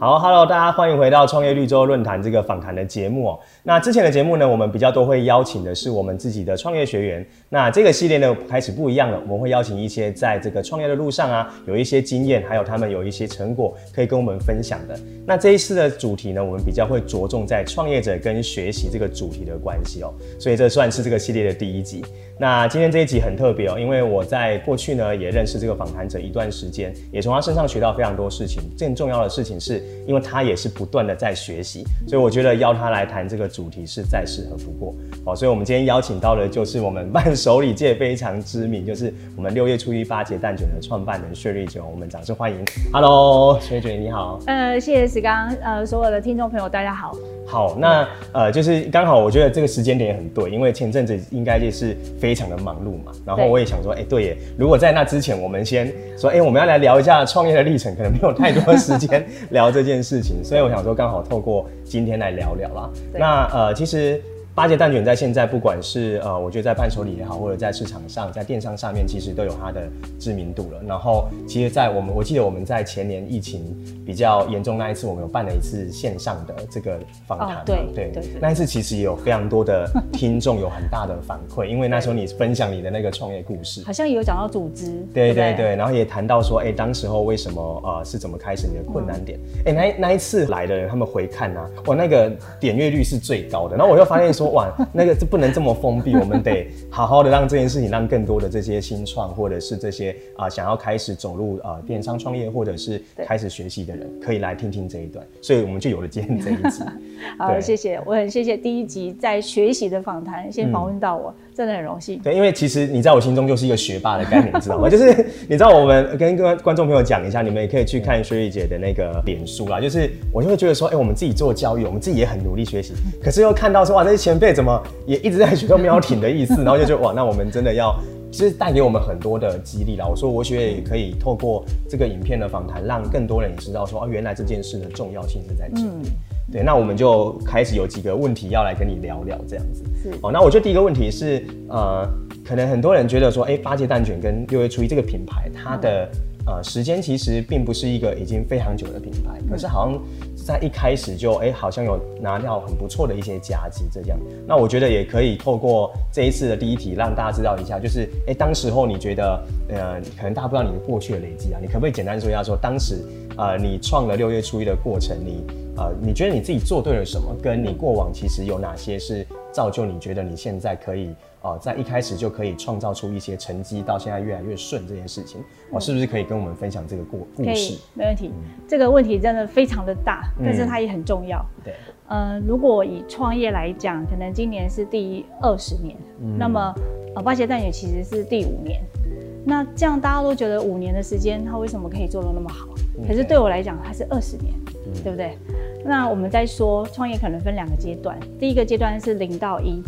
好，Hello，大家欢迎回到创业绿洲论坛这个访谈的节目哦。那之前的节目呢，我们比较多会邀请的是我们自己的创业学员。那这个系列呢，开始不一样了，我们会邀请一些在这个创业的路上啊，有一些经验，还有他们有一些成果可以跟我们分享的。那这一次的主题呢，我们比较会着重在创业者跟学习这个主题的关系哦。所以这算是这个系列的第一集。那今天这一集很特别哦，因为我在过去呢也认识这个访谈者一段时间，也从他身上学到非常多事情。更重要的事情是，因为他也是不断的在学习，所以我觉得邀他来谈这个主题是再适合不过。好，所以我们今天邀请到的就是我们伴手礼界非常知名，就是我们六月初一八节蛋卷的创办人薛瑞九，我们掌声欢迎。Hello，薛瑞九你好。呃，谢谢石刚，呃，所有的听众朋友大家好。好，那呃，就是刚好，我觉得这个时间点也很对，因为前阵子应该就是非常的忙碌嘛。然后我也想说，哎、欸，对耶，如果在那之前，我们先说，哎、欸，我们要来聊一下创业的历程，可能没有太多时间 聊这件事情，所以我想说，刚好透过今天来聊聊啦。那呃，其实。八节蛋卷在现在不管是呃，我觉得在伴手礼也好，或者在市场上，在电商上面，其实都有它的知名度了。然后，其实，在我们我记得我们在前年疫情比较严重那一次，我们有办了一次线上的这个访谈、哦。对对对，那一次其实也有非常多的听众有很大的反馈，因为那时候你分享你的那个创业故事，好像也有讲到组织。对对对，对，然后也谈到说，哎、欸，当时候为什么呃是怎么开始你的困难点？哎、嗯欸，那那一次来的人他们回看啊，哇，那个点阅率是最高的。然后我又发现说。哇，那个是不能这么封闭，我们得好好的让这件事情，让更多的这些新创或者是这些啊、呃、想要开始走入啊、呃、电商创业或者是开始学习的人，可以来听听这一段，所以我们就有了今天这一集。好，谢谢，我很谢谢第一集在学习的访谈先访问到我。嗯真的很荣幸。对，因为其实你在我心中就是一个学霸的概念，你知道吗？就是你知道，我们跟观观众朋友讲一下，你们也可以去看薛玉姐的那个脸书啦。就是我就会觉得说，哎、欸，我们自己做教育，我们自己也很努力学习，可是又看到说，哇，这些前辈怎么也一直在学，都没有停的意思，然后就觉得哇，那我们真的要，其实带给我们很多的激励啦。我说，我觉得也可以透过这个影片的访谈，让更多人也知道说，哦，原来这件事的重要性是在这里。嗯对，那我们就开始有几个问题要来跟你聊聊，这样子。是哦，那我觉得第一个问题是，呃，可能很多人觉得说，哎，八戒蛋卷跟六月初一这个品牌，它的呃时间其实并不是一个已经非常久的品牌，可是好像在一开始就，哎，好像有拿到很不错的一些佳绩，这样。那我觉得也可以透过这一次的第一题，让大家知道一下，就是，哎，当时候你觉得，呃，可能大家不知道你的过去的累积啊，你可不可以简单说一下，说当时，呃，你创了六月初一的过程，你。呃，你觉得你自己做对了什么？跟你过往其实有哪些是造就你觉得你现在可以呃，在一开始就可以创造出一些成绩，到现在越来越顺这件事情，哦、嗯，是不是可以跟我们分享这个故故事？没问题、嗯。这个问题真的非常的大，但是它也很重要。嗯、对，呃，如果以创业来讲，可能今年是第二十年，嗯、那么呃，八节蛋也其实是第五年。那这样大家都觉得五年的时间，它为什么可以做得那么好？嗯、可是对我来讲，它是二十年、嗯，对不对？那我们再说创业可能分两个阶段，第一个阶段是零到一，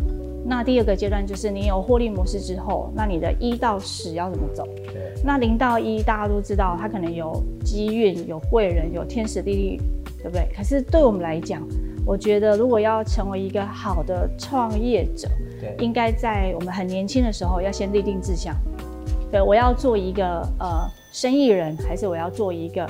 那第二个阶段就是你有获利模式之后，那你的一到十要怎么走？对。那零到一大家都知道，它可能有机运、有贵人、有天时地利，对不对？可是对我们来讲，我觉得如果要成为一个好的创业者，对，应该在我们很年轻的时候要先立定志向。对，我要做一个呃生意人，还是我要做一个？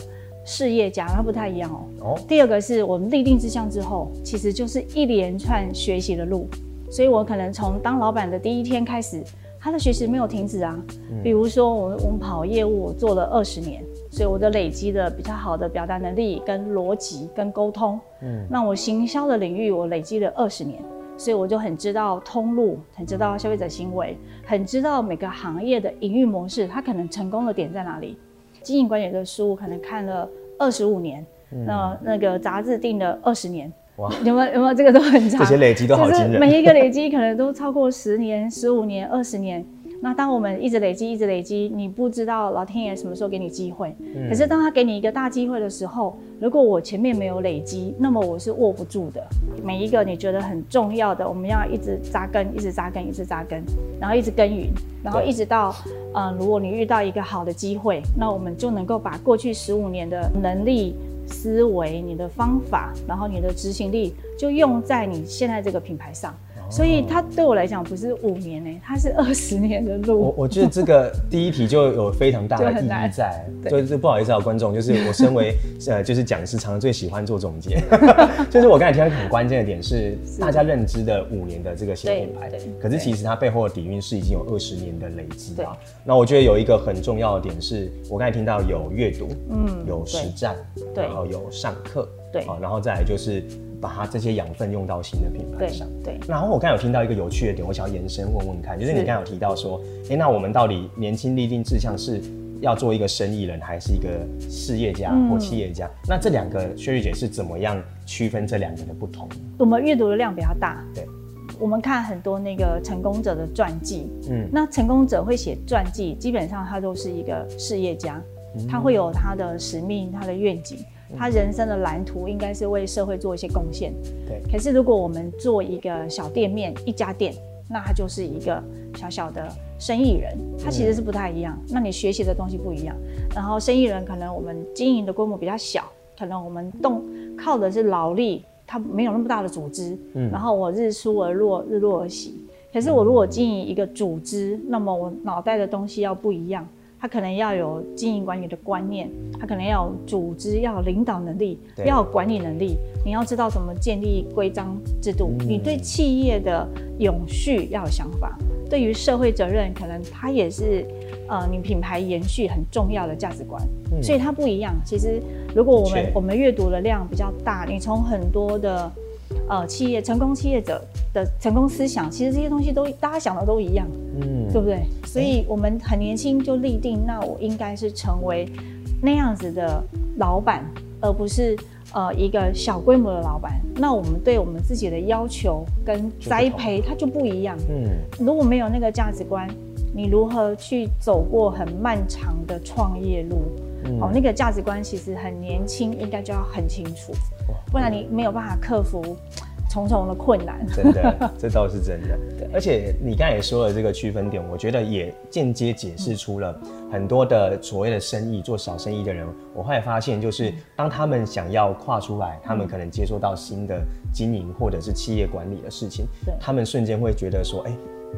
事业家，它不太一样哦。哦。第二个是我们立定志向之后，其实就是一连串学习的路。所以我可能从当老板的第一天开始，他的学习没有停止啊。嗯。比如说，我我们跑业务我做了二十年，所以我的累积的比较好的表达能力、跟逻辑、跟沟通。嗯。那我行销的领域我累积了二十年，所以我就很知道通路，很知道消费者行为，很知道每个行业的营运模式，它可能成功的点在哪里。经营管理的书可能看了。二十五年，嗯、那那个杂志订了二十年，哇，有没有有没有这个都很长，这些累积都好惊人，就是每一个累积可能都超过十年、十五年、二十年。那当我们一直累积、一直累积，你不知道老天爷什么时候给你机会、嗯。可是当他给你一个大机会的时候，如果我前面没有累积，那么我是握不住的。每一个你觉得很重要的，我们要一直扎根，一直扎根，一直扎根，然后一直耕耘，然后一直到，嗯、呃，如果你遇到一个好的机会，那我们就能够把过去十五年的能力、思维、你的方法，然后你的执行力，就用在你现在这个品牌上。所以它对我来讲不是五年呢，它是二十年的路。我我觉得这个第一题就有非常大的 意义在，就就不好意思啊，观众，就是我身为呃 就是讲师，常常最喜欢做总结，就是我刚才提到一个很关键的点是，大家认知的五年的这个新品牌，可是其实它背后的底蕴是已经有二十年的累积啊。那我觉得有一个很重要的点是，我刚才听到有阅读，嗯，有实战，对，然后有上课，对，然后再来就是。把它这些养分用到新的品牌上。对。对，然后我刚才有听到一个有趣的点，我想要延伸问问看，就是你刚才有提到说，哎，那我们到底年轻立定志向是要做一个生意人，还是一个事业家或企业家？嗯、那这两个薛玉姐是怎么样区分这两个的不同？我们阅读的量比较大。对。我们看很多那个成功者的传记，嗯，那成功者会写传记，基本上他都是一个事业家，嗯、他会有他的使命，他的愿景。他人生的蓝图应该是为社会做一些贡献。对。可是如果我们做一个小店面，一家店，那他就是一个小小的生意人，他其实是不太一样。嗯。那你学习的东西不一样。然后生意人可能我们经营的规模比较小，可能我们动靠的是劳力，他没有那么大的组织。嗯。然后我日出而落，日落而息。可是我如果经营一个组织，那么我脑袋的东西要不一样。他可能要有经营管理的观念，他可能要有组织，要有领导能力，要有管理能力。你要知道怎么建立规章制度。嗯、你对企业的永续要有想法，对于社会责任，可能它也是呃你品牌延续很重要的价值观。嗯、所以它不一样。其实如果我们我们阅读的量比较大，你从很多的呃企业成功企业者的成功思想，其实这些东西都大家想的都一样。嗯，对不对？所以我们很年轻就立定，那我应该是成为那样子的老板，而不是呃一个小规模的老板。那我们对我们自己的要求跟栽培，它就不一样。嗯，如果没有那个价值观，你如何去走过很漫长的创业路？嗯、哦，那个价值观其实很年轻，应该就要很清楚，不然你没有办法克服。重重的困难，真的，这倒是真的。对，而且你刚才也说了这个区分点，我觉得也间接解释出了很多的所谓的生意，做小生意的人，我后来发现，就是当他们想要跨出来，他们可能接触到新的经营或者是企业管理的事情，对，他们瞬间会觉得说，哎、欸，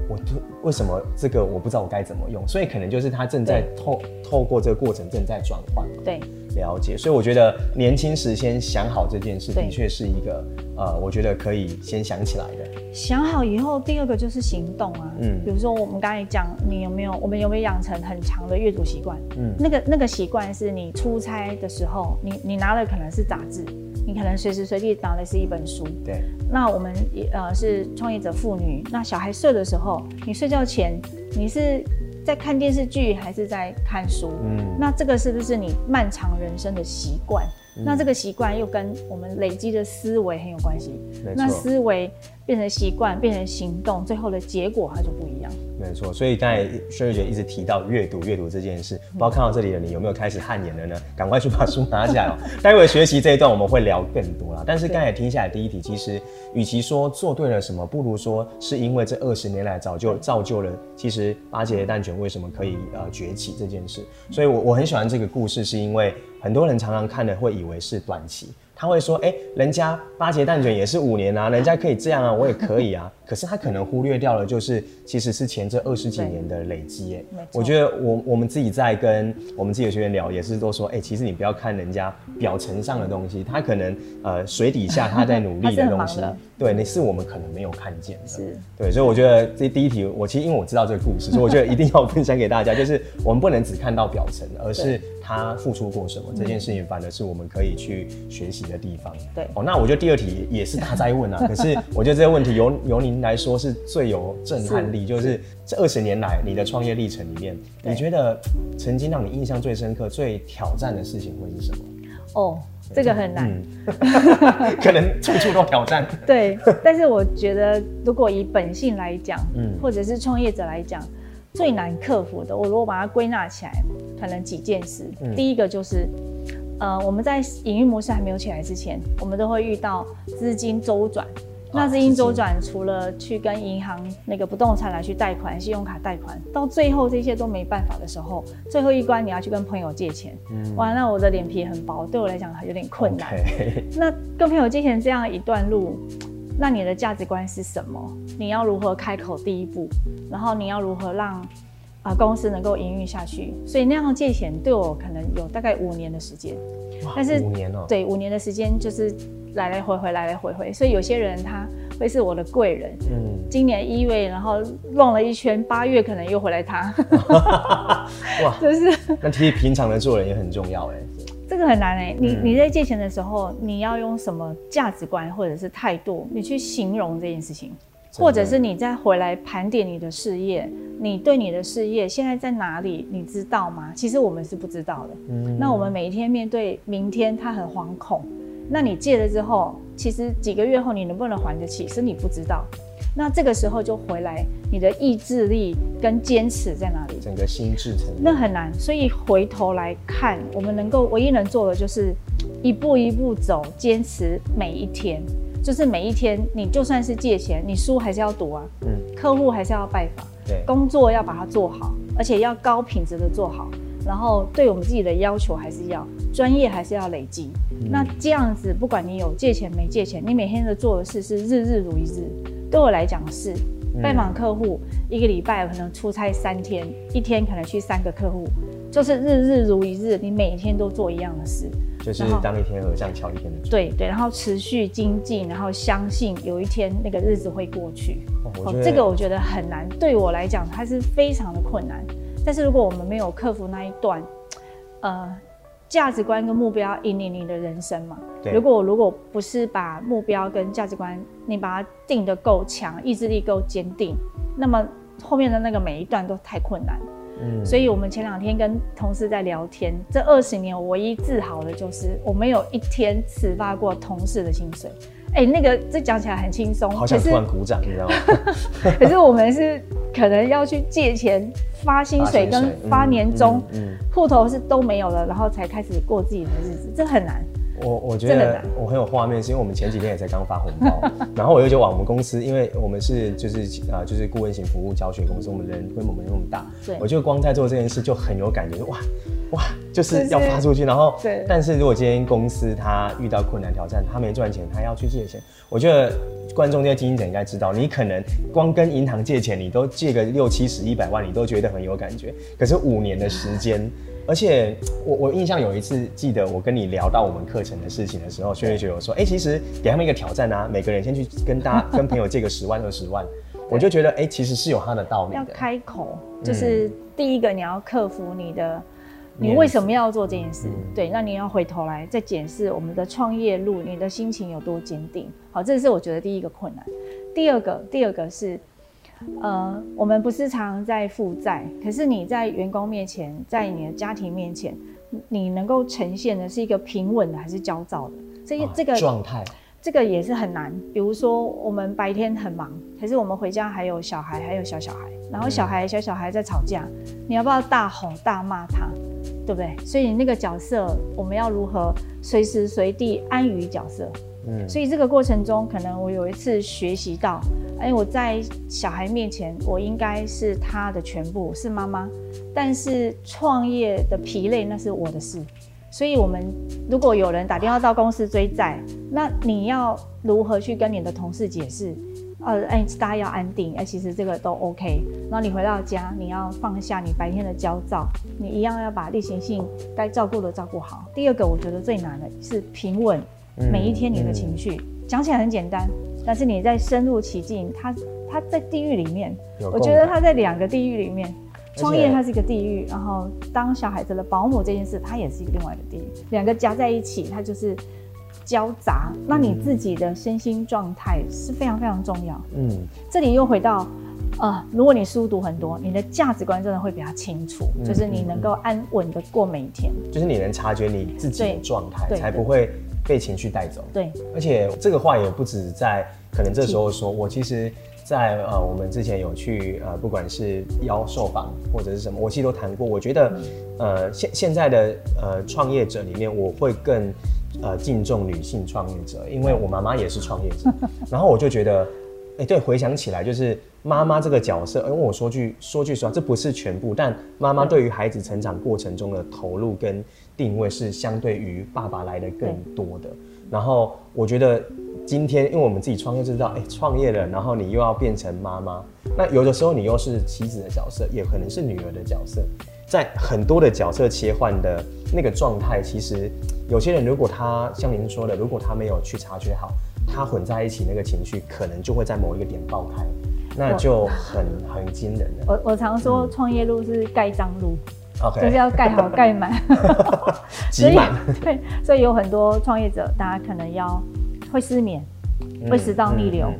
我为什么这个我不知道我该怎么用？所以可能就是他正在透透过这个过程正在转换。对。了解，所以我觉得年轻时先想好这件事，的确是一个呃，我觉得可以先想起来的。想好以后，第二个就是行动啊。嗯，比如说我们刚才讲，你有没有，我们有没有养成很强的阅读习惯？嗯，那个那个习惯是你出差的时候，你你拿的可能是杂志，你可能随时随地拿的是一本书。对。那我们呃是创业者妇女，那小孩睡的时候，你睡觉前你是。在看电视剧还是在看书？嗯，那这个是不是你漫长人生的习惯？嗯、那这个习惯又跟我们累积的思维很有关系。那思维变成习惯，变成行动，最后的结果它就不一样。没错，所以刚才薛瑞姐一直提到阅读，阅读这件事，不知道看到这里的你有没有开始汗颜了呢？赶快去把书拿起来哦。待会学习这一段我们会聊更多啦。但是刚才听下来第一题，其实与其说做对了什么，不如说是因为这二十年来早就造就了，其实八节蛋卷为什么可以呃崛起这件事。所以我我很喜欢这个故事，是因为很多人常常看的会以为是短期。他会说：“哎、欸，人家八节蛋卷也是五年啊，人家可以这样啊，我也可以啊。可是他可能忽略掉了，就是其实是前这二十几年的累积。哎，我觉得我我们自己在跟我们自己的学员聊，也是都说：哎、欸，其实你不要看人家表层上的东西，他可能呃水底下他在努力的 东西，对，那是我们可能没有看见的。是，对，所以我觉得这第一题，我其实因为我知道这个故事，所以我觉得一定要分享给大家，就是我们不能只看到表层，而是。”他付出过什么？这件事情反而是我们可以去学习的地方。对哦，那我觉得第二题也是大灾问啊。可是我觉得这个问题由由您来说是最有震撼力，就是这二十年来你的创业历程里面，你觉得曾经让你印象最深刻、最挑战的事情会是什么？哦，这个很难，可能处处都挑战。对，但是我觉得如果以本性来讲，嗯，或者是创业者来讲。最难克服的，我如果把它归纳起来，可能几件事。嗯、第一个就是，呃，我们在营运模式还没有起来之前，我们都会遇到资金周转。那资金周转除了去跟银行那个不动产来去贷款、信用卡贷款，到最后这些都没办法的时候，最后一关你要去跟朋友借钱。嗯、哇，那我的脸皮很薄，对我来讲有点困难。那跟朋友借钱这样一段路。那你的价值观是什么？你要如何开口第一步？然后你要如何让啊、呃、公司能够营运下去？所以那样借钱对我可能有大概五年的时间。但是五年哦，对，五年的时间就是来来回回，来来回回。所以有些人他会是我的贵人。嗯，今年一月，然后弄了一圈，八月可能又回来他。哇，就是那其实平常的做人也很重要哎。这个很难哎，你你在借钱的时候，你要用什么价值观或者是态度，你去形容这件事情，或者是你再回来盘点你的事业，你对你的事业现在在哪里，你知道吗？其实我们是不知道的。嗯，那我们每一天面对明天，他很惶恐。那你借了之后，其实几个月后你能不能还得起，是你不知道。那这个时候就回来，你的意志力跟坚持在哪里？整个心智层面那很难，所以回头来看，我们能够唯一能做的就是一步一步走，坚持每一天，就是每一天，你就算是借钱，你书还是要读啊，嗯，客户还是要拜访，对，工作要把它做好，而且要高品质的做好，然后对我们自己的要求还是要专业，还是要累积。嗯，那这样子，不管你有借钱没借钱，你每天的做的事是日日如一日。对我来讲是拜访客户，一个礼拜可能出差三天，一天可能去三个客户，就是日日如一日，你每天都做一样的事，就是当一天和尚敲一天的钟。对对，然后持续精进，然后相信有一天那个日子会过去。哦，这个我觉得很难，对我来讲它是非常的困难。但是如果我们没有克服那一段，呃。价值观跟目标引领你的人生嘛？对。如果如果不是把目标跟价值观，你把它定得够强，意志力够坚定，那么后面的那个每一段都太困难。嗯。所以我们前两天跟同事在聊天，这二十年我唯一自豪的就是我没有一天迟发过同事的薪水。哎、欸，那个这讲起来很轻松，好想突然鼓掌，你知道吗？可是我们是。可能要去借钱发薪水跟发年终，户头是都没有了，然后才开始过自己的日子，这很难。我我觉得我很有画面，是因为我们前几天也才刚发红包，然后我又就往我们公司，因为我们是就是啊就是顾问型服务教学公司，我们人规模没那么大，对，我就光在做这件事就很有感觉，哇哇就是要发出去，然后对，但是如果今天公司他遇到困难挑战，他没赚钱，他要去借钱，我觉得。观众这些经营者应该知道，你可能光跟银行借钱，你都借个六七十、一百万，你都觉得很有感觉。可是五年的时间，而且我我印象有一次，记得我跟你聊到我们课程的事情的时候，薛瑞觉得我说，哎、欸，其实给他们一个挑战啊，每个人先去跟大家、跟朋友借个十万、二十万，我就觉得，哎、欸，其实是有他的道理的。要开口，就是第一个你要克服你的。你为什么要做这件事？对，那你要回头来再检视我们的创业路，你的心情有多坚定？好，这是我觉得第一个困难。第二个，第二个是，呃，我们不是常在负债，可是你在员工面前，在你的家庭面前，你能够呈现的是一个平稳的还是焦躁的？这这个状态，这个也是很难。比如说，我们白天很忙，可是我们回家还有小孩，还有小小孩，然后小孩小小孩在吵架，你要不要大吼大骂他？对不对？所以那个角色，我们要如何随时随地安于角色？嗯，所以这个过程中，可能我有一次学习到，哎，我在小孩面前，我应该是他的全部，是妈妈。但是创业的疲累，那是我的事。所以，我们如果有人打电话到公司追债，那你要如何去跟你的同事解释？呃，哎，大家要安定，哎，其实这个都 OK。然后你回到家，你要放下你白天的焦躁，你一样要把例行性该照顾的照顾好。第二个，我觉得最难的是平稳每一天你的情绪。讲、嗯嗯、起来很简单，但是你在深入其境，他他在地狱里面，我觉得他在两个地狱里面。创业它是一个地狱，然后当小孩子的保姆这件事，它也是一个另外的地狱，两个加在一起，它就是。交杂，那你自己的身心状态是非常非常重要。嗯，这里又回到，呃，如果你书读很多，你的价值观真的会比较清楚，嗯、就是你能够安稳的过每一天，就是你能察觉你自己的状态，才不会被情绪带走。对，而且这个话也不止在可能这时候说，我其实在呃，我们之前有去呃，不管是邀受访或者是什么，我其实都谈过。我觉得，呃，现现在的呃创业者里面，我会更。呃，敬重女性创业者，因为我妈妈也是创业者，然后我就觉得，哎、对，回想起来就是妈妈这个角色，因为我说句说句实话，这不是全部，但妈妈对于孩子成长过程中的投入跟定位是相对于爸爸来的更多的。然后我觉得今天，因为我们自己创业就知道，哎、欸，创业了，然后你又要变成妈妈，那有的时候你又是妻子的角色，也可能是女儿的角色，在很多的角色切换的那个状态，其实有些人如果他像您说的，如果他没有去察觉好，他混在一起那个情绪，可能就会在某一个点爆开，那就很很惊人了。我我常说创业路是盖章路。Okay. 就是要盖好盖 满，所以。对，所以有很多创业者，大家可能要会失眠，嗯、会食道逆流，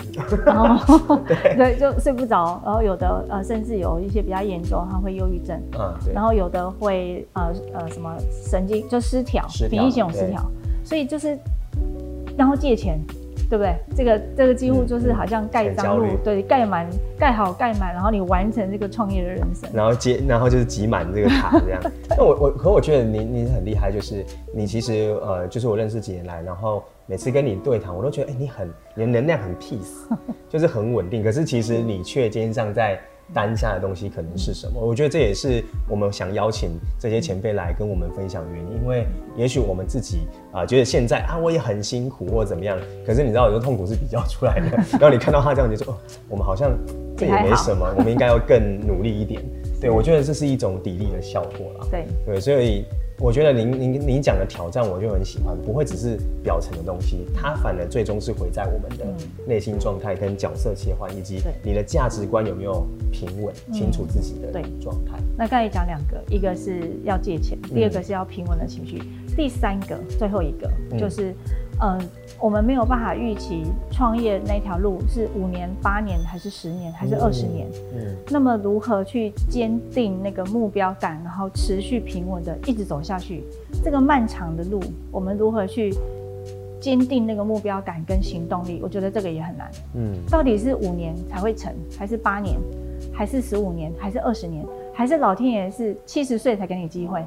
然后 对，对就睡不着，然后有的呃甚至有一些比较严重，他会忧郁症，嗯，对，然后有的会呃呃什么神经就失调，免疫系统失调，所以就是然后借钱。对不对？这个这个几乎就是好像盖章路，对，盖满盖好盖满，然后你完成这个创业的人生。然后接，然后就是挤满这个塔 这样。那我我可我觉得你你很厉害，就是你其实呃，就是我认识几年来，然后每次跟你对谈，我都觉得哎，你很你的能量很 peace，就是很稳定。可是其实你却肩上在。当下的东西可能是什么？我觉得这也是我们想邀请这些前辈来跟我们分享的原因。因为也许我们自己啊、呃，觉得现在啊，我也很辛苦或者怎么样。可是你知道，有时候痛苦是比较出来的。然后你看到他这样，就说哦，我们好像这也没什么，我们应该要更努力一点。对，我觉得这是一种砥砺的效果啦。对对，所以。我觉得您您您讲的挑战，我就很喜欢，不会只是表层的东西，它反而最终是回在我们的内心状态跟角色切换，以及你的价值观有没有平稳、清楚自己的状态。那刚才讲两个，一个是要借钱，第二个是要平稳的情绪，第三个最后一个就是。嗯，我们没有办法预期创业那条路是五年、八年，还是十年，还是二十年。嗯，嗯，那么如何去坚定那个目标感，然后持续平稳的一直走下去？这个漫长的路，我们如何去坚定那个目标感跟行动力？我觉得这个也很难。嗯，到底是五年才会成，还是八年，还是十五年，还是二十年，还是老天爷是七十岁才给你机会？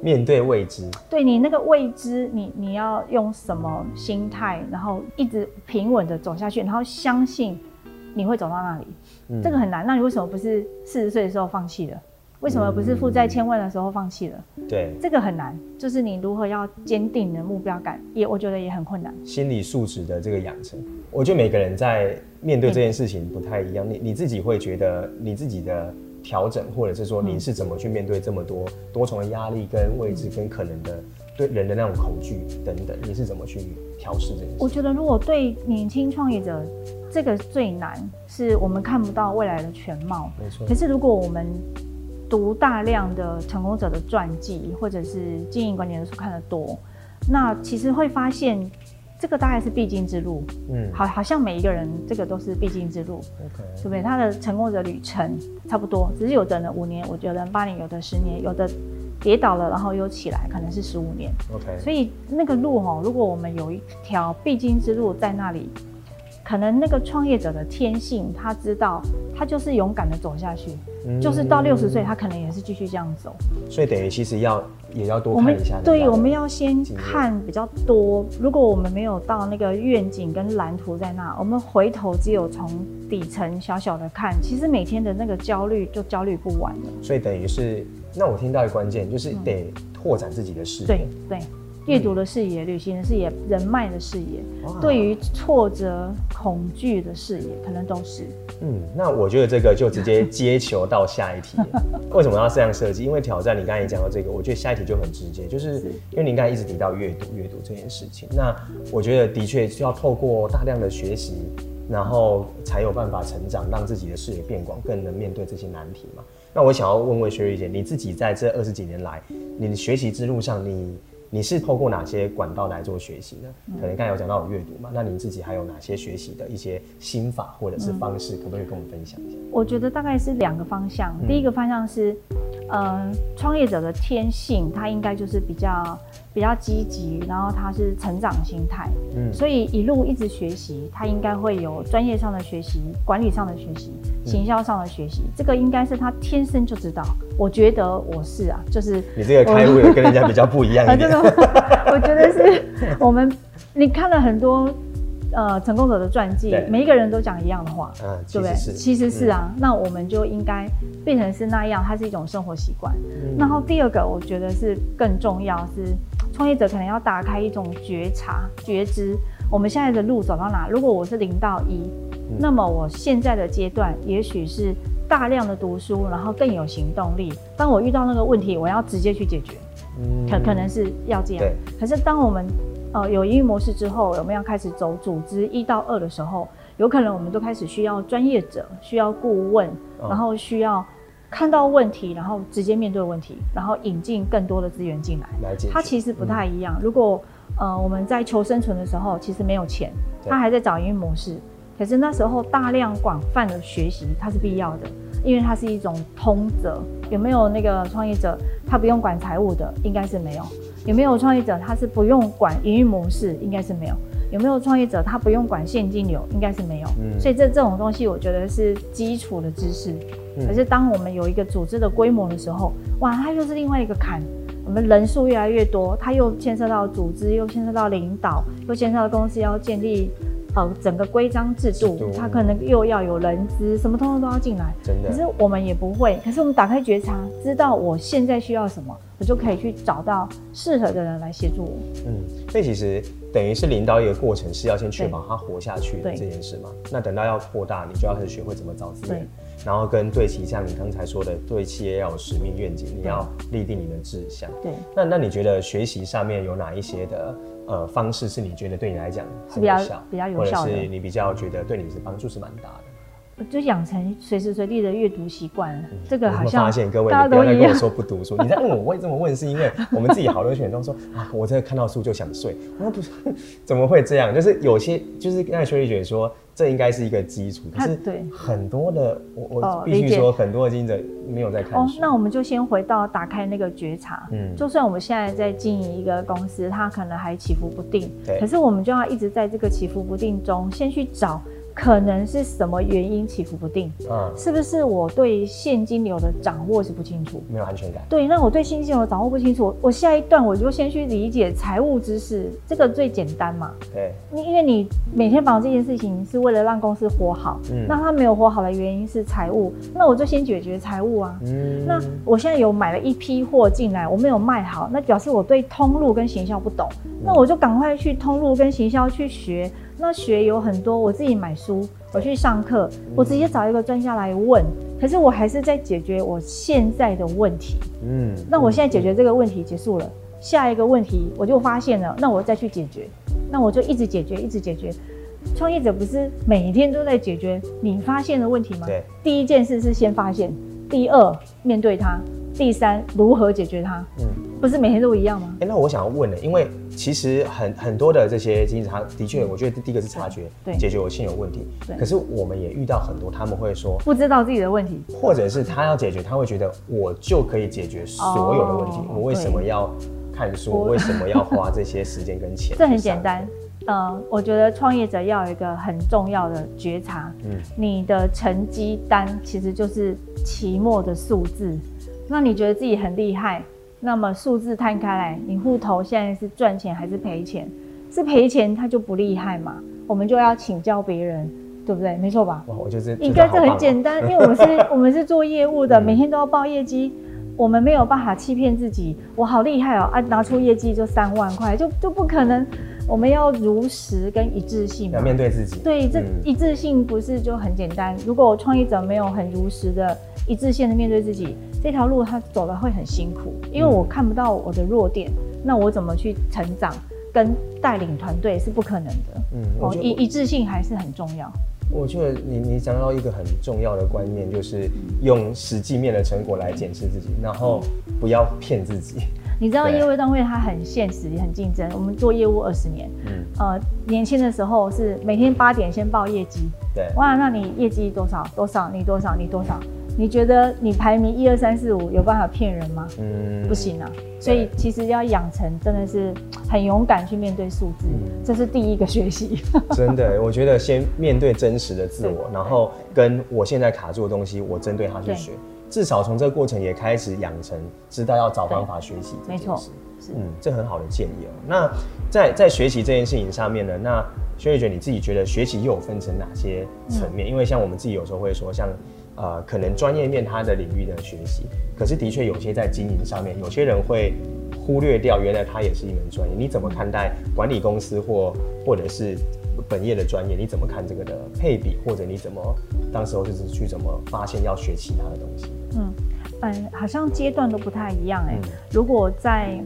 面对未知，对你那个未知，你你要用什么心态，然后一直平稳的走下去，然后相信你会走到那里。嗯，这个很难。那你为什么不是四十岁的时候放弃了？为什么不是负债千万的时候放弃了？对，这个很难。就是你如何要坚定的目标感，也我觉得也很困难。心理素质的这个养成，我觉得每个人在面对这件事情不太一样。你你自己会觉得你自己的。调整，或者是说你是怎么去面对这么多多重的压力、跟未知、跟可能的对人的那种恐惧等等，你是怎么去调试这件事？我觉得，如果对年轻创业者，这个最难是我们看不到未来的全貌。没错。可是如果我们读大量的成功者的传记，或者是经营管理的书看得多，那其实会发现。这个大概是必经之路，嗯，好，好像每一个人这个都是必经之路，OK，对不对？他的成功的旅程差不多，只是有的人五年，我觉得八年，有的十年，有的跌倒了然后又起来，可能是十五年，OK。所以那个路哈，如果我们有一条必经之路在那里，可能那个创业者的天性，他知道他就是勇敢的走下去，嗯，就是到六十岁，他可能也是继续这样走。所以等于其实要。也要多看一下。对，我们要先看比较多。如果我们没有到那个愿景跟蓝图在那，我们回头只有从底层小小的看，其实每天的那个焦虑就焦虑不完了。所以等于是，那我听到一个关键就是得拓展自己的视野。对对。阅读的视野、旅行的视野、人脉的视野，对于挫折、恐惧的视野，可能都是。嗯，那我觉得这个就直接 接球到下一题。为什么要这样设计？因为挑战，你刚才也讲到这个，我觉得下一题就很直接，就是因为您刚才一直提到阅读、阅读这件事情。那我觉得的确需要透过大量的学习，然后才有办法成长，让自己的视野变广，更能面对这些难题嘛。那我想要问问 Sherry 姐，你自己在这二十几年来，你的学习之路上，你你是透过哪些管道来做学习呢？可能刚才有讲到有阅读嘛，那你自己还有哪些学习的一些心法或者是方式，可不可以跟我们分享一下？我觉得大概是两个方向，第一个方向是，呃，创业者的天性，他应该就是比较。比较积极，然后他是成长心态，嗯，所以一路一直学习，他应该会有专业上的学习、管理上的学习、行销上的学习，嗯、这个应该是他天生就知道。我觉得我是啊，就是你这个开悟跟人家比较不一样一点。我觉得是我们，你看了很多呃成功者的传记，每一个人都讲一样的话，嗯，对不对？其实是啊，嗯、那我们就应该变成是那样，它是一种生活习惯。嗯、然后第二个，我觉得是更重要是。创业者可能要打开一种觉察、觉知，我们现在的路走到哪？如果我是零到一，嗯，那么我现在的阶段也许是大量的读书，然后更有行动力。当我遇到那个问题，我要直接去解决，嗯，可可能是要这样。可是当我们呃有营运模式之后，我们要开始走组织一到二的时候，有可能我们都开始需要专业者，需要顾问，然后需要。看到问题，然后直接面对问题，然后引进更多的资源进来。它其实不太一样。嗯、如果呃我们在求生存的时候，其实没有钱，他还在找营运模式。可是那时候大量广泛的学习，它是必要的，因为它是一种通则。有没有那个创业者他不用管财务的？应该是没有。有没有创业者他是不用管营运模式？应该是没有。有没有创业者他不用管现金流？应该是没有。嗯。所以这这种东西，我觉得是基础的知识。可是当我们有一个组织的规模的时候，哇，它又是另外一个坎。我们人数越来越多，它又牵涉到组织，又牵涉到领导，又牵涉到公司要建立呃整个规章制度，它可能又要有人资，什么通通都要进来。真的。可是我们也不会。可是我们打开觉察，知道我现在需要什么，我就可以去找到适合的人来协助我。嗯，所以其实等于是领导一个过程，是要先确保他活下去的这件事嘛。那等到要扩大，你就要开始学会怎么找资源。然后跟对齐，像你刚才说的，对企业要有使命愿景，你要立定你的志向。对，那那你觉得学习上面有哪一些的呃方式是你觉得对你来讲很有效，比较有效，或者是你比较觉得对你是帮助是蛮大的？就养成随时随地的阅读习惯，嗯、这个好像发现各位，你不要再跟我说不读书。你在问我，我会这么问，是因为我们自己好多学员都说啊，我这看到书就想睡。我说不是，怎么会这样？就是有些，就是刚才薛丽姐说，这应该是一个基础。可是对很多的，我我必须说，很多的经营者没有在看书。哦，那我们就先回到打开那个觉察。嗯，就算我们现在在经营一个公司，它可能还起伏不定，对。可是我们就要一直在这个起伏不定中，先去找。可能是什么原因起伏不定？嗯，是不是我对现金流的掌握是不清楚？没有安全感。对，那我对现金流掌握不清楚，我下一段我就先去理解财务知识，这个最简单嘛。对，你因为你每天忙这件事情是为了让公司活好，嗯，那他没有活好的原因是财务，那我就先解决财务啊。嗯，那我现在有买了一批货进来，我没有卖好，那表示我对通路跟行销不懂，嗯，那我就赶快去通路跟行销去学。那学有很多，我自己买书，我去上课，我直接找一个专家来问。可是我还是在解决我现在的问题。嗯，那我现在解决这个问题结束了，下一个问题我就发现了，那我再去解决，那我就一直解决，一直解决。创业者不是每天都在解决你发现的问题吗？对，第一件事是先发现，第二面对它，第三如何解决它。嗯。不是每天都一样吗？哎、欸，那我想要问呢，因为其实很很多的这些经营者，他的确，我觉得第一个是察觉，对，解决我现有问题。对。可是我们也遇到很多，他们会说不知道自己的问题，或者是他要解决，他会觉得我就可以解决所有的问题，哦、我为什么要看书？我为什么要花这些时间跟钱？这很简单，呃，我觉得创业者要有一个很重要的觉察，嗯，你的成绩单其实就是期末的数字，那你觉得自己很厉害？那么数字摊开来，你户头现在是赚钱还是赔钱？是赔钱，他就不厉害嘛。我们就要请教别人，对不对？没错吧？我就是应该这很简单，因为我们是 我们是做业务的，每天都要报业绩，我们没有办法欺骗自己，我好厉害哦啊！拿出业绩就三万块，就就不可能。我们要如实跟一致性，要面对自己。对，这一致性不是就很简单？如果创业者没有很如实的一致性的面对自己。这条路他走的会很辛苦，因为我看不到我的弱点，嗯、那我怎么去成长跟带领团队是不可能的。嗯，哦，一一致性还是很重要。我觉得你你讲到一个很重要的观念，就是用实际面的成果来检视自己，然后不要骗自己。你知道业务单位它很现实也很竞争，我们做业务二十年，嗯，呃，年轻的时候是每天八点先报业绩，对，哇，那你业绩多少多少？你多少？你多少？你觉得你排名一二三四五有办法骗人吗？嗯，不行啊。所以其实要养成真的是很勇敢去面对数字，嗯，这是第一个学习。真的，我觉得先面对真实的自我，然后跟我现在卡住的东西，我针对它去学。至少从这个过程也开始养成知道要找方法学习。没错，嗯，这很好的建议哦。那在在学习这件事情上面呢，那薛瑞觉你自己觉得学习又有分成哪些层面？嗯，因为像我们自己有时候会说，像。呃，可能专业面他的领域的学习，可是的确有些在经营上面，有些人会忽略掉，原来他也是一门专业。你怎么看待管理公司或或者是本业的专业？你怎么看这个的配比，或者你怎么当时候就是去怎么发现要学其他的东西？嗯，嗯，好像阶段都不太一样哎、欸。嗯、如果在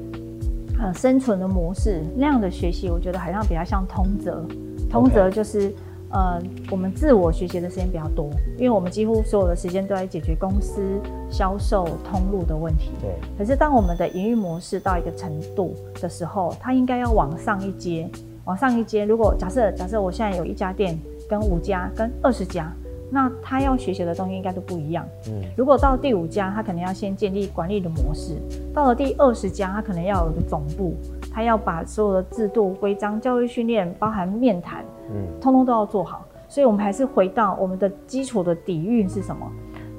呃生存的模式那样的学习，我觉得好像比较像通则，通则就是。Okay. 呃，我们自我学习的时间比较多，因为我们几乎所有的时间都在解决公司销售通路的问题。对。可是当我们的营运模式到一个程度的时候，它应该要往上一阶，往上一阶。如果假设假设我现在有一家店，跟五家，跟二十家，那他要学习的东西应该都不一样。嗯。如果到第五家，他可能要先建立管理的模式；到了第二十家，他可能要有个总部。他要把所有的制度、规章、教育训练，包含面谈，嗯，通通都要做好。所以，我们还是回到我们的基础的底蕴是什么？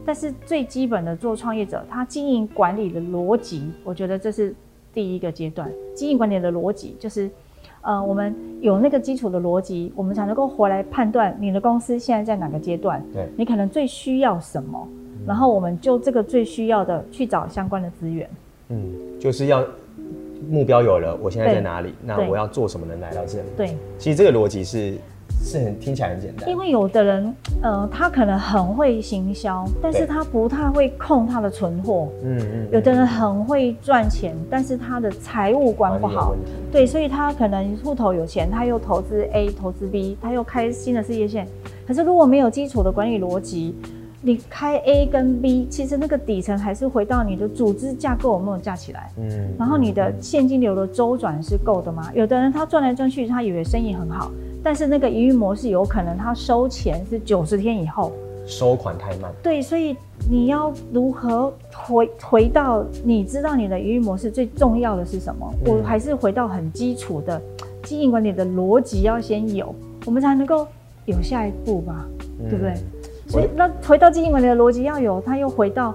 但是最基本的做创业者，他经营管理的逻辑，我觉得这是第一个阶段。经营管理的逻辑就是，呃，我们有那个基础的逻辑，我们才能够回来判断你的公司现在在哪个阶段，对，你可能最需要什么，然后我们就这个最需要的去找相关的资源。嗯，就是要。目标有了，我现在在哪里？那我要做什么能来到这里？对，其实这个逻辑是是很听起来很简单。因为有的人，呃，他可能很会行销，但是他不太会控他的存货。嗯嗯。有的人很会赚钱，但是他的财务管不好。对，所以他可能户头有钱，他又投资 A，投资 B，他又开新的事业线。可是如果没有基础的管理逻辑，你开 A 跟 B，其实那个底层还是回到你的组织架构有没有架起来，嗯，然后你的现金流的周转是够的吗？有的人他转来转去，他以为生意很好，但是那个营运模式有可能他收钱是九十天以后，收款太慢。对，所以你要如何回回到你知道你的营运模式最重要的是什么？嗯，我还是回到很基础的经营管理的逻辑要先有，我们才能够有下一步吧，嗯，对不对？所以，那回到经营管理的逻辑要有，他又回到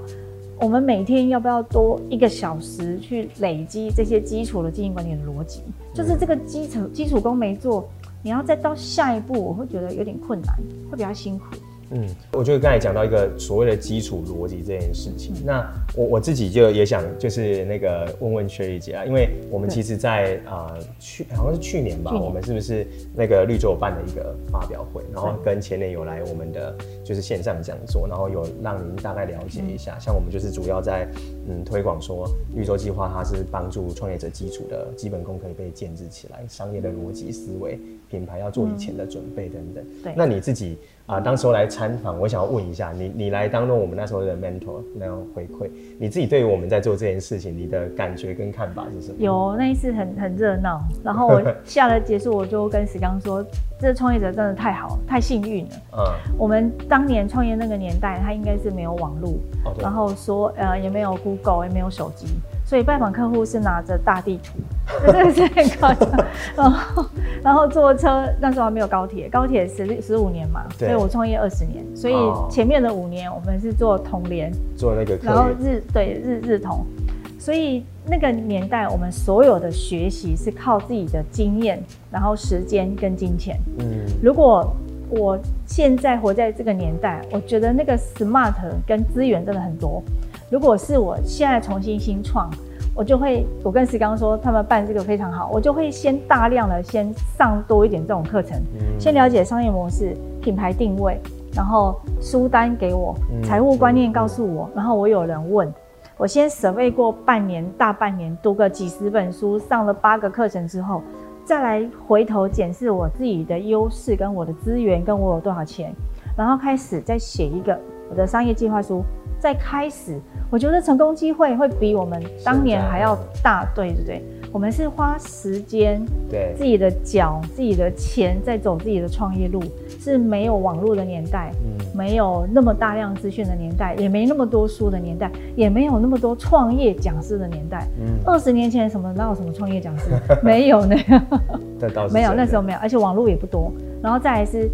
我们每天要不要多一个小时去累积这些基础的经营管理的逻辑，就是这个基础基础功没做，你要再到下一步，我会觉得有点困难，会比较辛苦。嗯，我觉得刚才讲到一个所谓的基础逻辑这件事情，嗯、那我我自己就也想就是那个问问 Sherry 姐啊，因为我们其实在啊、呃、去好像是去年吧，年。我们是不是那个绿洲办的一个发表会，然后跟前年有来我们的就是线上讲座，然后有让您大概了解一下，嗯、像我们就是主要在嗯推广说绿洲计划它是帮助创业者基础的基本功可以被建制起来，商业的逻辑思维、品牌要做以前的准备等等。嗯、对，那你自己。啊，当时候来参访，我想要问一下你，你来当做我们那时候的 mentor 那样回馈，你自己对于我们在做这件事情，你的感觉跟看法是什么？有那一次很很热闹，然后我 下了结束，我就跟石刚说，这创业者真的太好，太幸运了。嗯，我们当年创业那个年代，他应该是没有网络，哦、然后说呃也没有 Google，也没有手机。所以拜访客户是拿着大地图，这真的是很夸张。然后，然后坐车，那时候还没有高铁，高铁十十五年嘛，对所以我创业二十年，所以前面的五年我们是做同联，做那个，然后日对日日同，所以那个年代我们所有的学习是靠自己的经验，然后时间跟金钱。嗯，如果我现在活在这个年代，我觉得那个 smart 跟资源真的很多。如果是我现在重新新创，我就会，我跟石刚说，他们办这个非常好，我就会先大量的先上多一点这种课程，嗯、先了解商业模式、品牌定位，然后书单给我，财务观念告诉我，嗯、然后我有人问，我先 survey 过半年、大半年，读个几十本书，上了八个课程之后，再来回头检视我自己的优势跟我的资源，跟我有多少钱，然后开始再写一个我的商业计划书，再开始。我觉得成功机会会比我们当年还要大，对对对。我们是花时间，对自己的脚、自己的钱在走自己的创业路，是没有网络的年代，嗯，没有那么大量资讯的年代，也没那么多书的年代，也没有那么多创业讲师的年代。嗯，二十年前什么哪有什么创业讲师？没有呢，没有那时候没有，而且网络也不多。然后再来是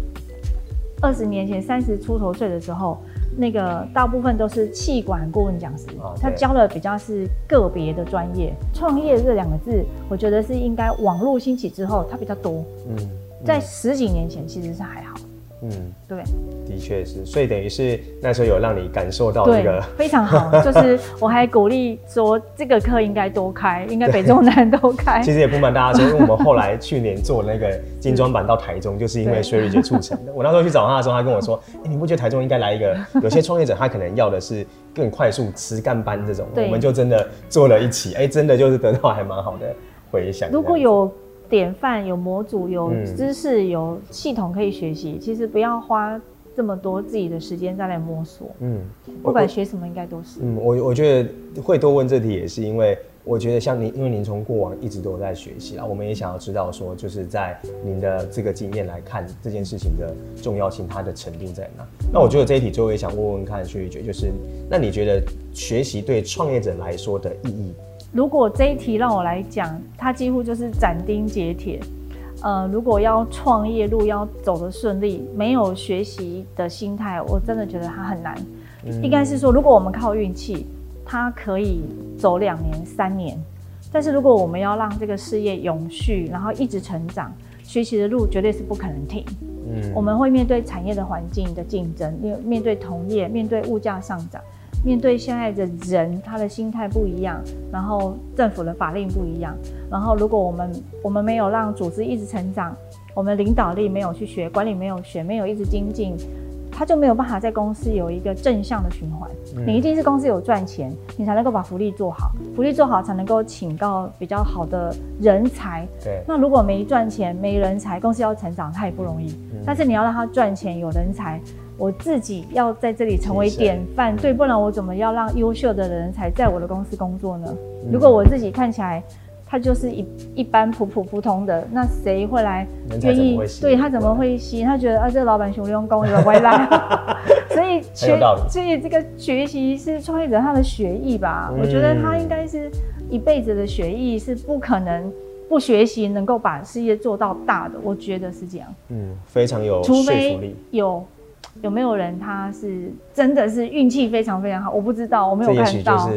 二十年前三十出头岁的时候。那个大部分都是气管顾问讲师，他教的比较是个别的专业。创业这两个字，我觉得是应该网络兴起之后，它比较多。嗯，在十几年前其实是还好。嗯，对，的确是，所以等于是那时候有让你感受到这个非常好，就是我还鼓励说这个课应该多开，应该北中南都开。其实也不瞒大家说，因为我们后来去年做那个精装版到台中，就是因为 Sherry 姐促成的。我那时候去找她的时候，她跟我说：“哎、欸，你不觉得台中应该来一个？有些创业者他可能要的是更快速实干班这种，我们就真的做了一起，哎、欸，真的就是得到还蛮好的回响。如果有。典范有模组，有知识，嗯、有系统可以学习。其实不要花这么多自己的时间再来摸索。嗯，不管学什么，应该都是。嗯，我我觉得会多问这题，也是因为我觉得像您，因为您从过往一直都在学习啊，我们也想要知道说，就是在您的这个经验来看这件事情的重要性，它的程度在哪？嗯、那我觉得这一题最后也想问问看，Sherry 姐，就是那你觉得学习对创业者来说的意义？如果这一题让我来讲，它几乎就是斩钉截铁。呃，如果要创业路要走得顺利，没有学习的心态，我真的觉得它很难。嗯、应该是说，如果我们靠运气，它可以走两年、三年。但是如果我们要让这个事业永续，然后一直成长，学习的路绝对是不可能停。嗯，我们会面对产业的环境的竞争，面面对同业，面对物价上涨。面对现在的人，他的心态不一样，然后政府的法令不一样，然后如果我们我们没有让组织一直成长，我们领导力没有去学，管理没有学，没有一直精进，他就没有办法在公司有一个正向的循环。嗯、你一定是公司有赚钱，你才能够把福利做好，福利做好才能够请到比较好的人才。对，那如果没赚钱、没人才，公司要成长，它也不容易。嗯、但是你要让他赚钱、有人才。我自己要在这里成为典范，对，不然我怎么要让优秀的人才在我的公司工作呢？嗯、如果我自己看起来他就是一一般普普普通的，那谁会来愿意？对，他怎么会吸？他觉得啊，这个老板熊用功，有回来。所以学，所以这个学习是创业者他的学艺吧？嗯、我觉得他应该是一辈子的学艺，是不可能不学习能够把事业做到大的。我觉得是这样。嗯，非常有说服力。除非有。有没有人他是真的是运气非常非常好？我不知道，我没有看到。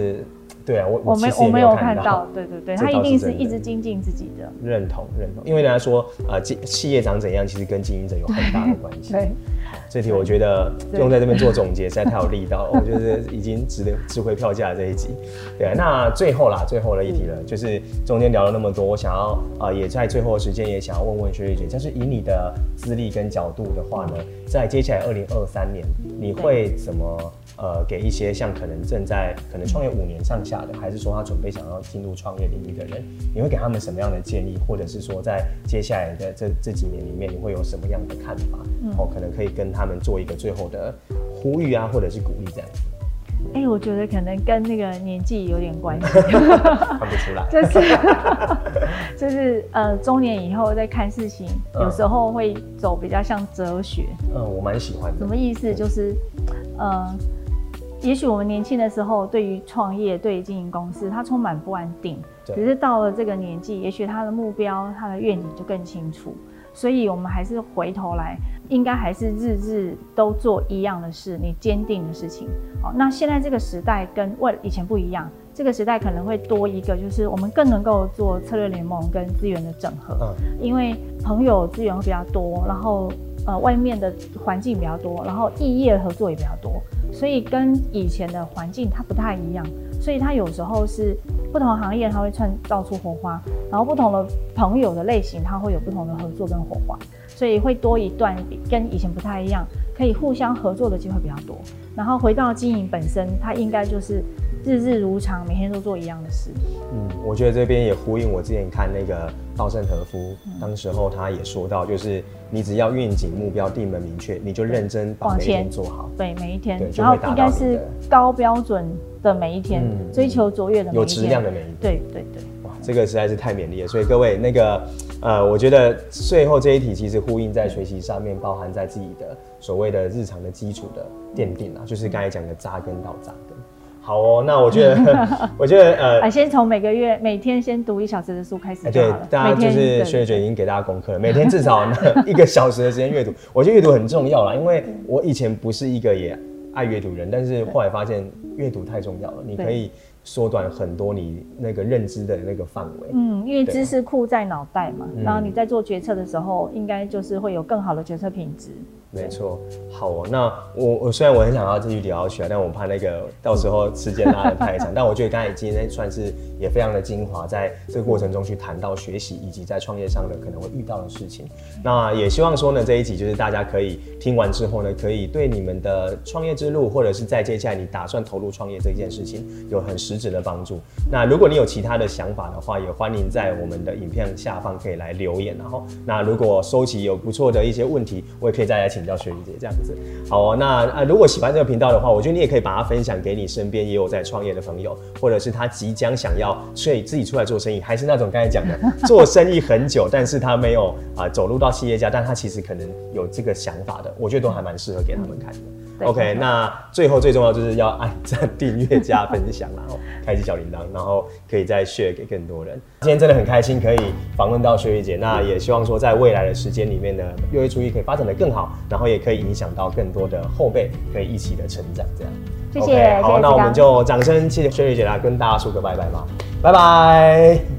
对啊，我我没我没有看到，对对对，他一定是一直精进自己的。认同认同，因为人家说啊，企企业长怎样，其实跟经营者有很大的关系。对，这题我觉得用在这边做总结实在太有力道，我觉得已经值得值回票价这一集。对啊，那最后啦，最后的一题了，就是中间聊了那么多，我想要啊，也在最后的时间也想要问问 Sherry 姐，就是以你的资历跟角度的话呢，在接下来二零二三年，你会怎么？呃，给一些像可能正在可能创业五年上下的，还是说他准备想要进入创业领域的人，你会给他们什么样的建议，或者是说在接下来的这这几年里面，你会有什么样的看法？嗯，哦，可能可以跟他们做一个最后的呼吁啊，或者是鼓励这样子。哎、欸，我觉得可能跟那个年纪有点关系，看不出来，就是就是呃，中年以后在看事情，有时候会走比较像哲学。嗯，我蛮喜欢的。什么意思？就是呃。也许我们年轻的时候，对于创业、对于经营公司，他充满不安定。对只是到了这个年纪，也许他的目标、他的愿景就更清楚。所以，我们还是回头来，应该还是日日都做一样的事，你坚定的事情。好，那现在这个时代跟未以前不一样，这个时代可能会多一个，就是我们更能够做策略联盟跟资源的整合。嗯，因为朋友资源会比较多，然后呃，外面的环境比较多，然后异业合作也比较多。所以跟以前的环境它不太一样，所以它有时候是不同行业它会创造出火花，然后不同的朋友的类型它会有不同的合作跟火花，所以会多一段跟以前不太一样，可以互相合作的机会比较多。然后回到经营本身，它应该就是。日日如常，每天都做一样的事。嗯，我觉得这边也呼应我之前看那个稻盛和夫，嗯、当时候他也说到，就是你只要愿景目标定门明确，你就认真把每一天做好。对，每一天，然后应该是高标准的每一天，嗯、追求卓越的每一天，有质量的每一天。对对对。哇，这个实在是太勉励了。所以各位，那个呃，我觉得最后这一题其实呼应在学习上面，包含在自己的所谓的日常的基础的奠定啊，就是刚才讲的扎根到扎根。好哦，那我觉得，我觉得呃，先从每个月每天先读一小时的书开始。对，大家就是 Sherry 姐已经给大家功课了，每天至少一个小时的时间阅读。我觉得阅读很重要啦，因为我以前不是一个也爱阅读人，但是后来发现阅读太重要了，你可以缩短很多你那个认知的那个范围。嗯，因为知识库在脑袋嘛，然后你在做决策的时候，应该就是会有更好的决策品质。没错。好哦，那我我虽然我很想要继续聊下去啊，但我怕那个到时候时间拉的太长。但我觉得刚才今天算是也非常的精华，在这个过程中去谈到学习以及在创业上的可能会遇到的事情。那也希望说呢，这一集就是大家可以听完之后呢，可以对你们的创业之路，或者是在接下来你打算投入创业这件事情，有很实质的帮助。那如果你有其他的想法的话，也欢迎在我们的影片下方可以来留言。然后，那如果收集有不错的一些问题，我也可以再来请教雪莉姐这样子。好哦，那呃，如果喜欢这个频道的话，我觉得你也可以把它分享给你身边也有在创业的朋友，或者是他即将想要所以自己出来做生意，还是那种刚才讲的 做生意很久，但是他没有啊、呃、走入到企业家，但他其实可能有这个想法的，我觉得都还蛮适合给他们看的。OK，那最后最重要就是要按赞、订阅、加分享，然后开启小铃铛，然后可以再 share 给更多人。今天真的很开心可以访问到雪莉姐，那也希望说在未来的时间里面呢，六月初一可以发展的更好，然后也可以影响到更多的后辈，可以一起的成长。这样，谢谢。Okay, 好，那我们就掌声谢谢雪莉姐来跟大家说个拜拜吧，拜拜。